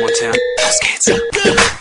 Montana. Los kids.